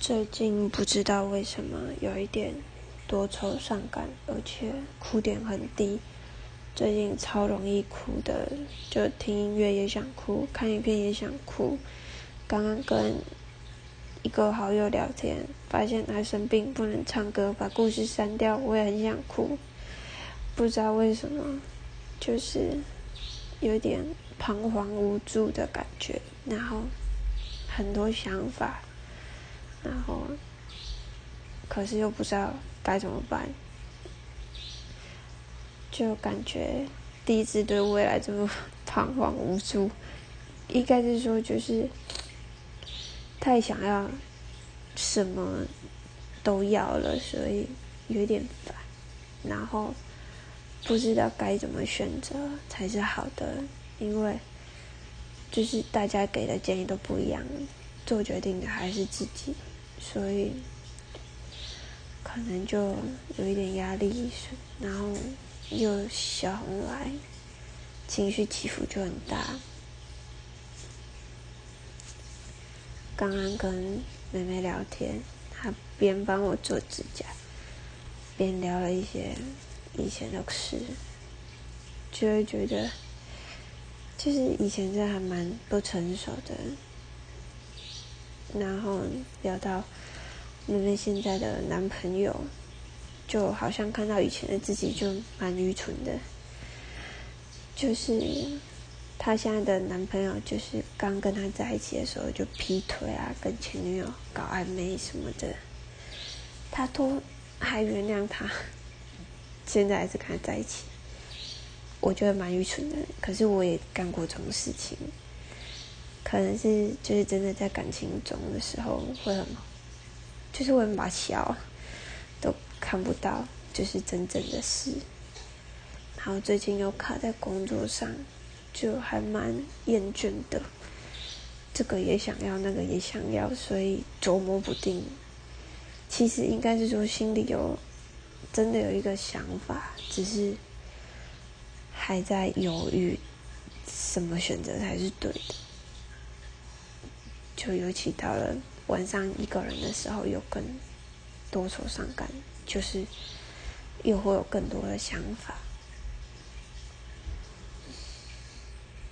最近不知道为什么有一点多愁善感，而且哭点很低。最近超容易哭的，就听音乐也想哭，看影片也想哭。刚刚跟一个好友聊天，发现他生病不能唱歌，把故事删掉，我也很想哭。不知道为什么，就是有点彷徨无助的感觉，然后很多想法。然后，可是又不知道该怎么办，就感觉第一次对未来这么彷徨无助，应该是说就是太想要什么都要了，所以有点烦。然后不知道该怎么选择才是好的，因为就是大家给的建议都不一样，做决定的还是自己。所以，可能就有一点压力，然后又小红来，情绪起伏就很大。刚刚跟妹妹聊天，她边帮我做指甲，边聊了一些以前的事，就会觉得，就是以前真的还蛮不成熟的。然后聊到妹妹现在的男朋友，就好像看到以前的自己就蛮愚蠢的。就是她现在的男朋友，就是刚跟她在一起的时候就劈腿啊，跟前女友搞暧昧什么的，她都还原谅他，现在还是跟他在一起。我觉得蛮愚蠢的，可是我也干过这种事情。可能是就是真的在感情中的时候会很，就是会把笑都看不到，就是真正的事。然后最近又卡在工作上，就还蛮厌倦的。这个也想要，那个也想要，所以琢磨不定。其实应该是说心里有真的有一个想法，只是还在犹豫什么选择才是对的。就尤其到了晚上一个人的时候，有更多愁善感，就是又会有更多的想法。